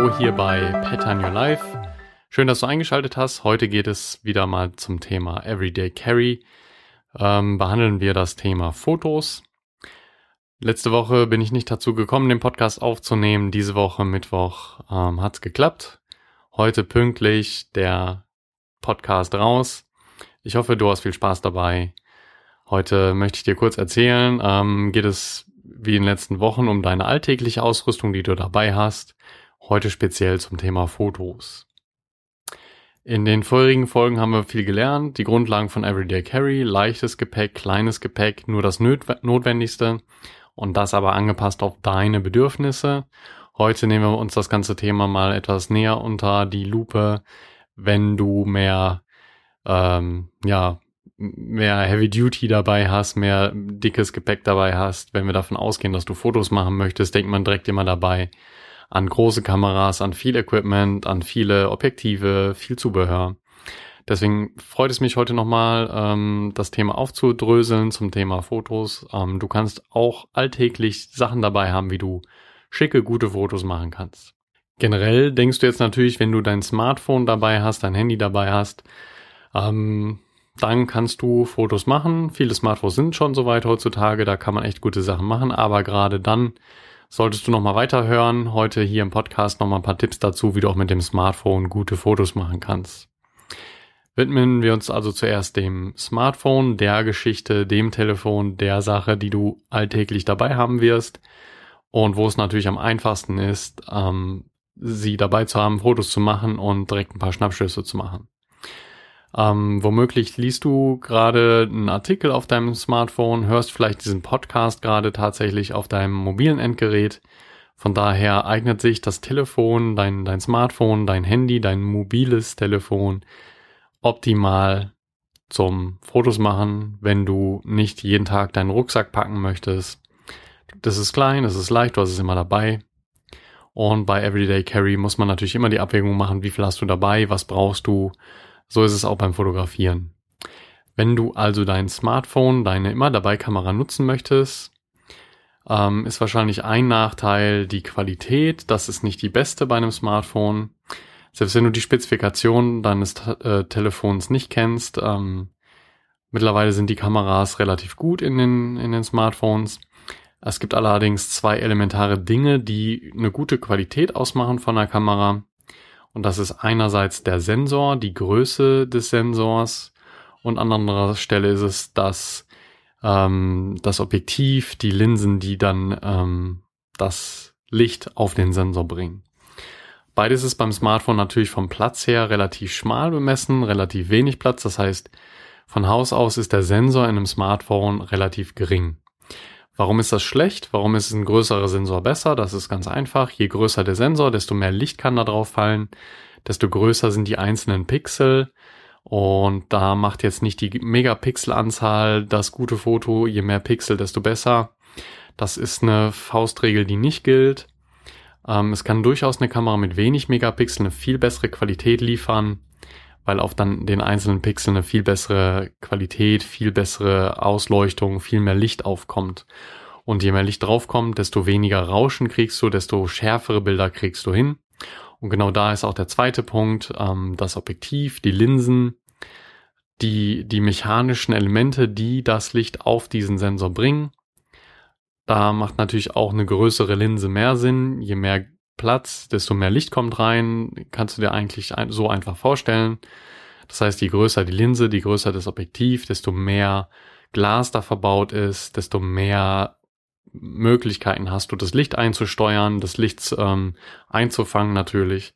hallo hier bei on Your Life. Schön, dass du eingeschaltet hast. Heute geht es wieder mal zum Thema Everyday Carry. Ähm, behandeln wir das Thema Fotos. Letzte Woche bin ich nicht dazu gekommen, den Podcast aufzunehmen. Diese Woche, Mittwoch, ähm, hat's geklappt. Heute pünktlich der Podcast raus. Ich hoffe, du hast viel Spaß dabei. Heute möchte ich dir kurz erzählen, ähm, geht es wie in den letzten Wochen um deine alltägliche Ausrüstung, die du dabei hast. Heute speziell zum Thema Fotos. In den vorherigen Folgen haben wir viel gelernt, die Grundlagen von Everyday Carry, leichtes Gepäck, kleines Gepäck, nur das Notwendigste und das aber angepasst auf deine Bedürfnisse. Heute nehmen wir uns das ganze Thema mal etwas näher unter die Lupe, wenn du mehr, ähm, ja, mehr Heavy Duty dabei hast, mehr dickes Gepäck dabei hast, wenn wir davon ausgehen, dass du Fotos machen möchtest, denkt man direkt immer dabei an große Kameras, an viel Equipment, an viele Objektive, viel Zubehör. Deswegen freut es mich heute nochmal, ähm, das Thema aufzudröseln zum Thema Fotos. Ähm, du kannst auch alltäglich Sachen dabei haben, wie du schicke, gute Fotos machen kannst. Generell denkst du jetzt natürlich, wenn du dein Smartphone dabei hast, dein Handy dabei hast, ähm, dann kannst du Fotos machen. Viele Smartphones sind schon so weit heutzutage, da kann man echt gute Sachen machen, aber gerade dann solltest du nochmal weiterhören. Heute hier im Podcast nochmal ein paar Tipps dazu, wie du auch mit dem Smartphone gute Fotos machen kannst. Widmen wir uns also zuerst dem Smartphone, der Geschichte, dem Telefon, der Sache, die du alltäglich dabei haben wirst und wo es natürlich am einfachsten ist, ähm, sie dabei zu haben, Fotos zu machen und direkt ein paar Schnappschüsse zu machen. Ähm, womöglich liest du gerade einen Artikel auf deinem Smartphone, hörst vielleicht diesen Podcast gerade tatsächlich auf deinem mobilen Endgerät. Von daher eignet sich das Telefon, dein, dein Smartphone, dein Handy, dein mobiles Telefon optimal zum Fotos machen, wenn du nicht jeden Tag deinen Rucksack packen möchtest. Das ist klein, das ist leicht, du hast es immer dabei. Und bei Everyday Carry muss man natürlich immer die Abwägung machen, wie viel hast du dabei, was brauchst du. So ist es auch beim Fotografieren. Wenn du also dein Smartphone, deine immer dabei Kamera nutzen möchtest, ähm, ist wahrscheinlich ein Nachteil die Qualität. Das ist nicht die beste bei einem Smartphone. Selbst wenn du die Spezifikation deines äh, Telefons nicht kennst, ähm, mittlerweile sind die Kameras relativ gut in den, in den Smartphones. Es gibt allerdings zwei elementare Dinge, die eine gute Qualität ausmachen von der Kamera. Und das ist einerseits der Sensor, die Größe des Sensors und an anderer Stelle ist es das, ähm, das Objektiv, die Linsen, die dann ähm, das Licht auf den Sensor bringen. Beides ist beim Smartphone natürlich vom Platz her relativ schmal bemessen, relativ wenig Platz. Das heißt, von Haus aus ist der Sensor in einem Smartphone relativ gering. Warum ist das schlecht? Warum ist ein größerer Sensor besser? Das ist ganz einfach. Je größer der Sensor, desto mehr Licht kann da drauf fallen, desto größer sind die einzelnen Pixel. Und da macht jetzt nicht die Megapixelanzahl das gute Foto. Je mehr Pixel, desto besser. Das ist eine Faustregel, die nicht gilt. Ähm, es kann durchaus eine Kamera mit wenig Megapixel eine viel bessere Qualität liefern, weil auf dann den einzelnen Pixeln eine viel bessere Qualität, viel bessere Ausleuchtung, viel mehr Licht aufkommt. Und je mehr Licht draufkommt, desto weniger Rauschen kriegst du, desto schärfere Bilder kriegst du hin. Und genau da ist auch der zweite Punkt, ähm, das Objektiv, die Linsen, die, die mechanischen Elemente, die das Licht auf diesen Sensor bringen. Da macht natürlich auch eine größere Linse mehr Sinn. Je mehr Platz, desto mehr Licht kommt rein. Kannst du dir eigentlich so einfach vorstellen. Das heißt, je größer die Linse, je größer das Objektiv, desto mehr Glas da verbaut ist, desto mehr Möglichkeiten hast du, das Licht einzusteuern, das Licht ähm, einzufangen natürlich.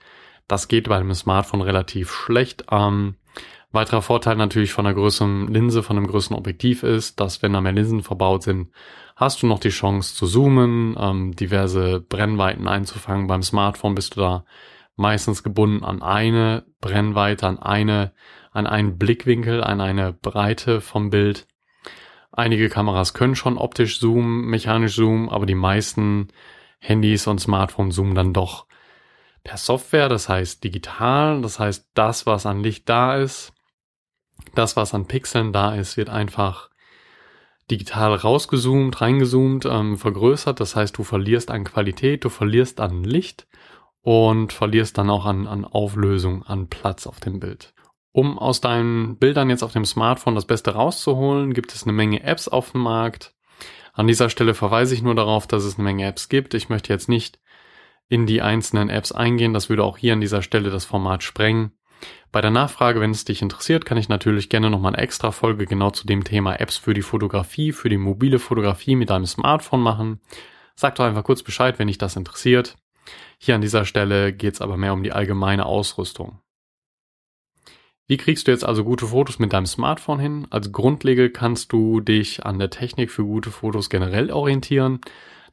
Das geht bei einem Smartphone relativ schlecht. Ähm, weiterer Vorteil natürlich von einer größeren Linse, von einem größeren Objektiv ist, dass wenn da mehr Linsen verbaut sind, hast du noch die Chance zu zoomen, ähm, diverse Brennweiten einzufangen. Beim Smartphone bist du da meistens gebunden an eine Brennweite, an eine, an einen Blickwinkel, an eine Breite vom Bild. Einige Kameras können schon optisch zoomen, mechanisch zoomen, aber die meisten Handys und Smartphones zoomen dann doch per Software, das heißt digital, das heißt das, was an Licht da ist, das, was an Pixeln da ist, wird einfach digital rausgezoomt, reingezoomt, ähm, vergrößert. Das heißt, du verlierst an Qualität, du verlierst an Licht und verlierst dann auch an, an Auflösung, an Platz auf dem Bild. Um aus deinen Bildern jetzt auf dem Smartphone das Beste rauszuholen, gibt es eine Menge Apps auf dem Markt. An dieser Stelle verweise ich nur darauf, dass es eine Menge Apps gibt. Ich möchte jetzt nicht in die einzelnen Apps eingehen. Das würde auch hier an dieser Stelle das Format sprengen. Bei der Nachfrage, wenn es dich interessiert, kann ich natürlich gerne nochmal eine extra Folge genau zu dem Thema Apps für die Fotografie, für die mobile Fotografie mit deinem Smartphone machen. Sag doch einfach kurz Bescheid, wenn dich das interessiert. Hier an dieser Stelle geht es aber mehr um die allgemeine Ausrüstung. Wie kriegst du jetzt also gute Fotos mit deinem Smartphone hin? Als Grundregel kannst du dich an der Technik für gute Fotos generell orientieren.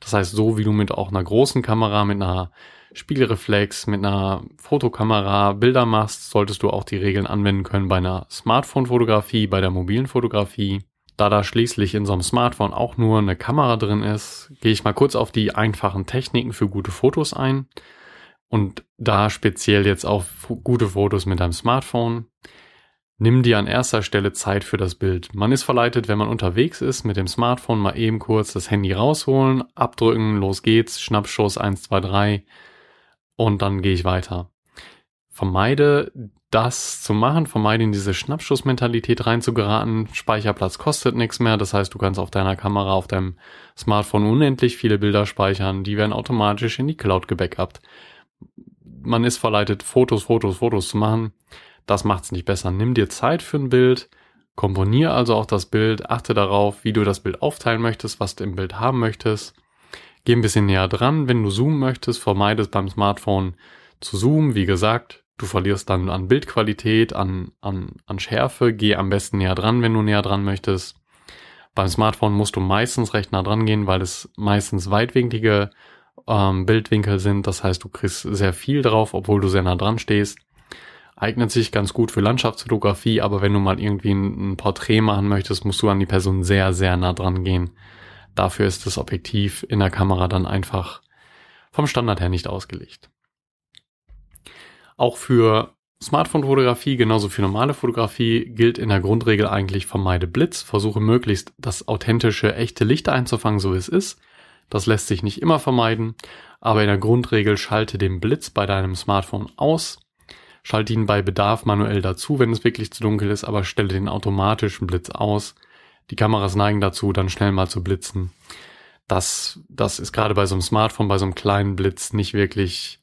Das heißt, so wie du mit auch einer großen Kamera, mit einer Spiegelreflex, mit einer Fotokamera Bilder machst, solltest du auch die Regeln anwenden können bei einer Smartphone-Fotografie, bei der mobilen Fotografie. Da da schließlich in so einem Smartphone auch nur eine Kamera drin ist, gehe ich mal kurz auf die einfachen Techniken für gute Fotos ein und da speziell jetzt auf gute Fotos mit deinem Smartphone. Nimm dir an erster Stelle Zeit für das Bild. Man ist verleitet, wenn man unterwegs ist, mit dem Smartphone mal eben kurz das Handy rausholen, abdrücken, los geht's, Schnappschuss 1, 2, 3 und dann gehe ich weiter. Vermeide das zu machen, vermeide in diese Schnappschussmentalität reinzugeraten. Speicherplatz kostet nichts mehr, das heißt, du kannst auf deiner Kamera, auf deinem Smartphone unendlich viele Bilder speichern, die werden automatisch in die Cloud gebackupt. Man ist verleitet, Fotos, Fotos, Fotos zu machen. Das macht's nicht besser. Nimm dir Zeit für ein Bild, komponier also auch das Bild, achte darauf, wie du das Bild aufteilen möchtest, was du im Bild haben möchtest. Geh ein bisschen näher dran, wenn du zoomen möchtest, vermeide es beim Smartphone zu zoomen. Wie gesagt, du verlierst dann an Bildqualität, an, an, an Schärfe. Geh am besten näher dran, wenn du näher dran möchtest. Beim Smartphone musst du meistens recht nah dran gehen, weil es meistens weitwinklige ähm, Bildwinkel sind. Das heißt, du kriegst sehr viel drauf, obwohl du sehr nah dran stehst. Eignet sich ganz gut für Landschaftsfotografie, aber wenn du mal irgendwie ein, ein Porträt machen möchtest, musst du an die Person sehr, sehr nah dran gehen. Dafür ist das Objektiv in der Kamera dann einfach vom Standard her nicht ausgelegt. Auch für Smartphone-Fotografie, genauso für normale Fotografie, gilt in der Grundregel eigentlich vermeide Blitz, versuche möglichst das authentische, echte Licht einzufangen, so wie es ist. Das lässt sich nicht immer vermeiden, aber in der Grundregel schalte den Blitz bei deinem Smartphone aus. Schalte ihn bei Bedarf manuell dazu, wenn es wirklich zu dunkel ist, aber stelle den automatischen Blitz aus, die Kameras neigen dazu, dann schnell mal zu blitzen. Das, das ist gerade bei so einem Smartphone, bei so einem kleinen Blitz nicht wirklich,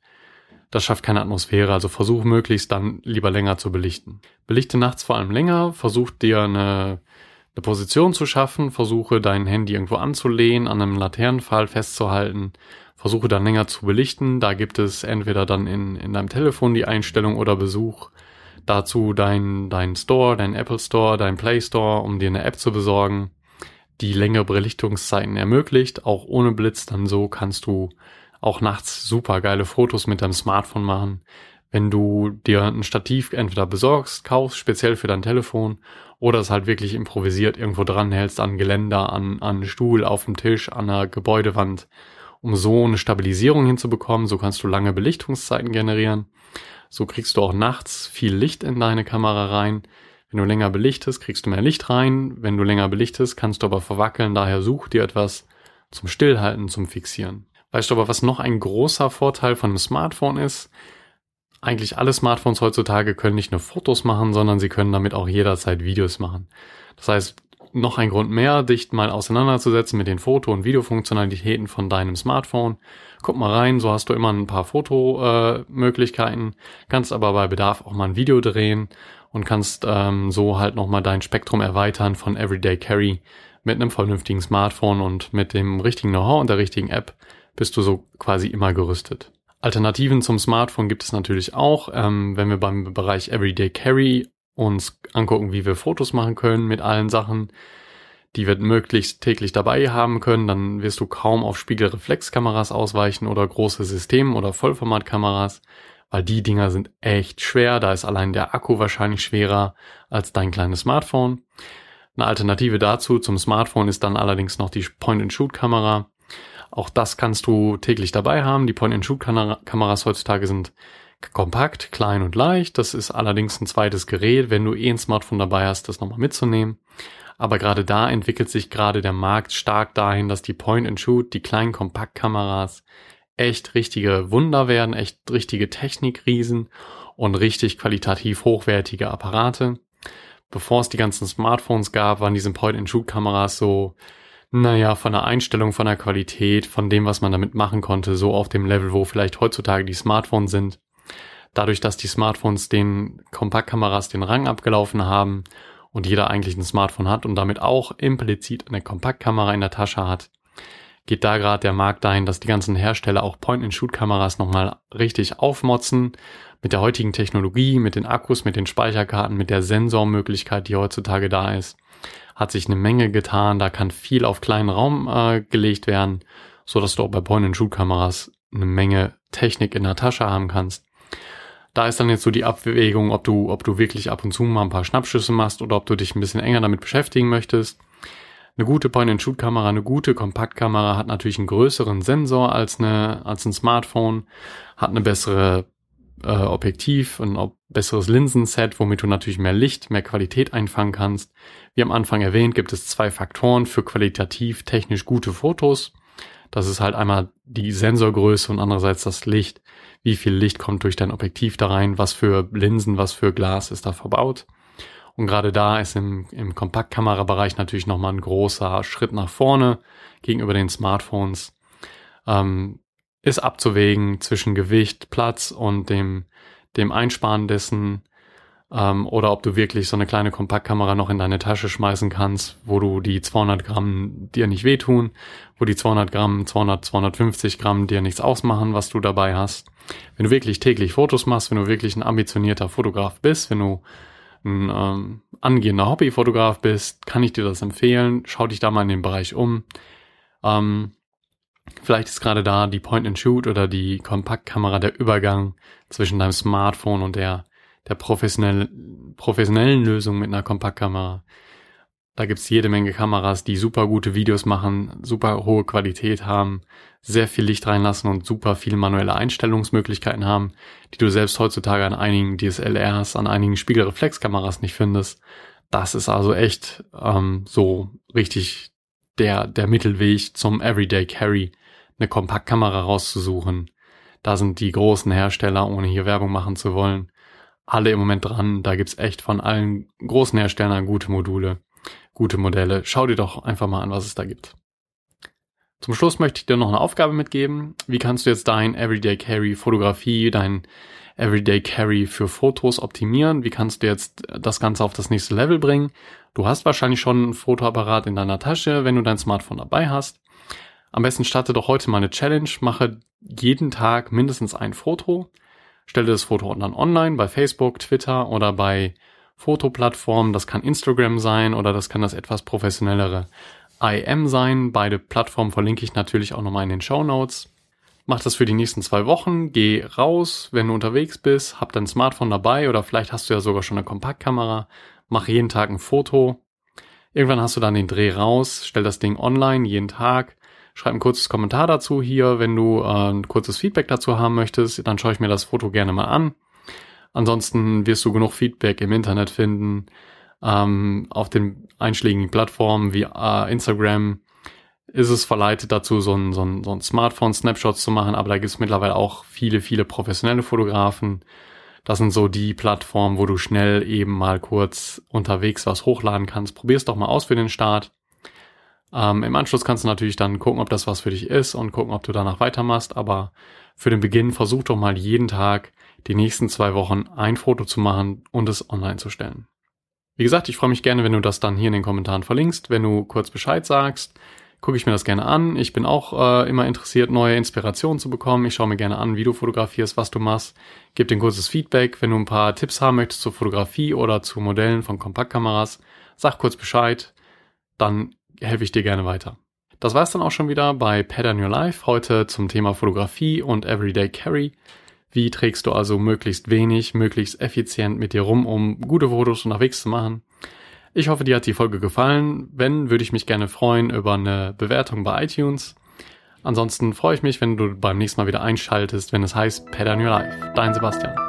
das schafft keine Atmosphäre. Also versuch möglichst dann lieber länger zu belichten. Belichte nachts vor allem länger, versuch dir eine, eine Position zu schaffen, versuche dein Handy irgendwo anzulehnen, an einem Laternenpfahl festzuhalten, versuche dann länger zu belichten. Da gibt es entweder dann in, in deinem Telefon die Einstellung oder Besuch dazu dein, dein Store, dein Apple Store, dein Play Store, um dir eine App zu besorgen, die längere Belichtungszeiten ermöglicht. Auch ohne Blitz dann so kannst du auch nachts super geile Fotos mit deinem Smartphone machen. Wenn du dir ein Stativ entweder besorgst, kaufst, speziell für dein Telefon, oder es halt wirklich improvisiert irgendwo dranhältst an Geländer, an, an Stuhl, auf dem Tisch, an einer Gebäudewand, um so eine Stabilisierung hinzubekommen. So kannst du lange Belichtungszeiten generieren. So kriegst du auch nachts viel Licht in deine Kamera rein. Wenn du länger belichtest, kriegst du mehr Licht rein. Wenn du länger belichtest, kannst du aber verwackeln. Daher such dir etwas zum Stillhalten, zum Fixieren. Weißt du aber, was noch ein großer Vorteil von einem Smartphone ist? Eigentlich alle Smartphones heutzutage können nicht nur Fotos machen, sondern sie können damit auch jederzeit Videos machen. Das heißt, noch ein Grund mehr, dich mal auseinanderzusetzen mit den Foto- und Videofunktionalitäten von deinem Smartphone. Guck mal rein, so hast du immer ein paar Fotomöglichkeiten, kannst aber bei Bedarf auch mal ein Video drehen und kannst ähm, so halt nochmal dein Spektrum erweitern von Everyday Carry mit einem vernünftigen Smartphone und mit dem richtigen Know-how und der richtigen App bist du so quasi immer gerüstet. Alternativen zum Smartphone gibt es natürlich auch, ähm, wenn wir beim Bereich Everyday Carry uns angucken, wie wir Fotos machen können mit allen Sachen, die wir möglichst täglich dabei haben können, dann wirst du kaum auf Spiegelreflexkameras ausweichen oder große System- oder Vollformatkameras, weil die Dinger sind echt schwer. Da ist allein der Akku wahrscheinlich schwerer als dein kleines Smartphone. Eine Alternative dazu zum Smartphone ist dann allerdings noch die Point-and-Shoot-Kamera. Auch das kannst du täglich dabei haben. Die Point-and-Shoot-Kameras heutzutage sind kompakt, klein und leicht. Das ist allerdings ein zweites Gerät, wenn du eh ein Smartphone dabei hast, das nochmal mitzunehmen. Aber gerade da entwickelt sich gerade der Markt stark dahin, dass die Point-and-Shoot, die kleinen Kompaktkameras echt richtige Wunder werden, echt richtige Technikriesen und richtig qualitativ hochwertige Apparate. Bevor es die ganzen Smartphones gab, waren diese Point-and-Shoot-Kameras so, naja, von der Einstellung, von der Qualität, von dem, was man damit machen konnte, so auf dem Level, wo vielleicht heutzutage die Smartphones sind. Dadurch, dass die Smartphones den Kompaktkameras den Rang abgelaufen haben und jeder eigentlich ein Smartphone hat und damit auch implizit eine Kompaktkamera in der Tasche hat, geht da gerade der Markt dahin, dass die ganzen Hersteller auch Point-and-Shoot-Kameras nochmal richtig aufmotzen. Mit der heutigen Technologie, mit den Akkus, mit den Speicherkarten, mit der Sensormöglichkeit, die heutzutage da ist, hat sich eine Menge getan. Da kann viel auf kleinen Raum äh, gelegt werden, so dass du auch bei Point-and-Shoot-Kameras eine Menge Technik in der Tasche haben kannst. Da ist dann jetzt so die Abwägung, ob du, ob du wirklich ab und zu mal ein paar Schnappschüsse machst oder ob du dich ein bisschen enger damit beschäftigen möchtest. Eine gute Point-and-Shoot-Kamera, eine gute Kompaktkamera hat natürlich einen größeren Sensor als eine, als ein Smartphone, hat eine bessere äh, Objektiv, ein besseres Linsenset, womit du natürlich mehr Licht, mehr Qualität einfangen kannst. Wie am Anfang erwähnt, gibt es zwei Faktoren für qualitativ technisch gute Fotos. Das ist halt einmal die Sensorgröße und andererseits das Licht. Wie viel Licht kommt durch dein Objektiv da rein? Was für Linsen, was für Glas ist da verbaut? Und gerade da ist im, im Kompaktkamerabereich natürlich nochmal ein großer Schritt nach vorne gegenüber den Smartphones. Ähm, ist abzuwägen zwischen Gewicht, Platz und dem, dem Einsparen dessen ähm, oder ob du wirklich so eine kleine Kompaktkamera noch in deine Tasche schmeißen kannst, wo du die 200 Gramm dir nicht wehtun, wo die 200 Gramm, 200, 250 Gramm dir nichts ausmachen, was du dabei hast. Wenn du wirklich täglich Fotos machst, wenn du wirklich ein ambitionierter Fotograf bist, wenn du ein ähm, angehender Hobbyfotograf bist, kann ich dir das empfehlen. Schau dich da mal in den Bereich um. Ähm, vielleicht ist gerade da die Point-and-Shoot oder die Kompaktkamera der Übergang zwischen deinem Smartphone und der der professionell, professionellen Lösung mit einer Kompaktkamera. Da gibt's jede Menge Kameras, die super gute Videos machen, super hohe Qualität haben, sehr viel Licht reinlassen und super viele manuelle Einstellungsmöglichkeiten haben, die du selbst heutzutage an einigen DSLRs, an einigen Spiegelreflexkameras nicht findest. Das ist also echt ähm, so richtig der, der Mittelweg zum Everyday Carry, eine Kompaktkamera rauszusuchen. Da sind die großen Hersteller, ohne hier Werbung machen zu wollen, alle im Moment dran. Da gibt's echt von allen großen Herstellern gute Module, gute Modelle. Schau dir doch einfach mal an, was es da gibt. Zum Schluss möchte ich dir noch eine Aufgabe mitgeben. Wie kannst du jetzt dein Everyday Carry Fotografie, dein Everyday Carry für Fotos optimieren? Wie kannst du jetzt das Ganze auf das nächste Level bringen? Du hast wahrscheinlich schon ein Fotoapparat in deiner Tasche, wenn du dein Smartphone dabei hast. Am besten starte doch heute mal eine Challenge, mache jeden Tag mindestens ein Foto stelle das Foto dann online bei Facebook, Twitter oder bei Fotoplattformen. Das kann Instagram sein oder das kann das etwas professionellere IM sein. Beide Plattformen verlinke ich natürlich auch nochmal in den Show Notes. Mach das für die nächsten zwei Wochen. Geh raus, wenn du unterwegs bist. Hab dein Smartphone dabei oder vielleicht hast du ja sogar schon eine Kompaktkamera. Mach jeden Tag ein Foto. Irgendwann hast du dann den Dreh raus. Stell das Ding online jeden Tag. Schreib ein kurzes Kommentar dazu hier, wenn du äh, ein kurzes Feedback dazu haben möchtest. Dann schaue ich mir das Foto gerne mal an. Ansonsten wirst du genug Feedback im Internet finden, ähm, auf den einschlägigen Plattformen wie äh, Instagram ist es verleitet dazu, so ein, so ein, so ein Smartphone-Snapshot zu machen, aber da gibt es mittlerweile auch viele, viele professionelle Fotografen. Das sind so die Plattformen, wo du schnell eben mal kurz unterwegs was hochladen kannst. Probier's doch mal aus für den Start. Ähm, Im Anschluss kannst du natürlich dann gucken, ob das was für dich ist und gucken, ob du danach weitermachst. Aber für den Beginn versuch doch mal jeden Tag die nächsten zwei Wochen ein Foto zu machen und es online zu stellen. Wie gesagt, ich freue mich gerne, wenn du das dann hier in den Kommentaren verlinkst, wenn du kurz Bescheid sagst. Gucke ich mir das gerne an. Ich bin auch äh, immer interessiert, neue Inspirationen zu bekommen. Ich schaue mir gerne an, wie du fotografierst, was du machst. Gib dir ein kurzes Feedback. Wenn du ein paar Tipps haben möchtest zur Fotografie oder zu Modellen von Kompaktkameras, sag kurz Bescheid. Dann helfe ich dir gerne weiter. Das war es dann auch schon wieder bei Pattern Your Life, heute zum Thema Fotografie und Everyday Carry. Wie trägst du also möglichst wenig, möglichst effizient mit dir rum, um gute Fotos unterwegs zu machen? Ich hoffe, dir hat die Folge gefallen. Wenn, würde ich mich gerne freuen über eine Bewertung bei iTunes. Ansonsten freue ich mich, wenn du beim nächsten Mal wieder einschaltest, wenn es heißt Pattern Your Life. Dein Sebastian.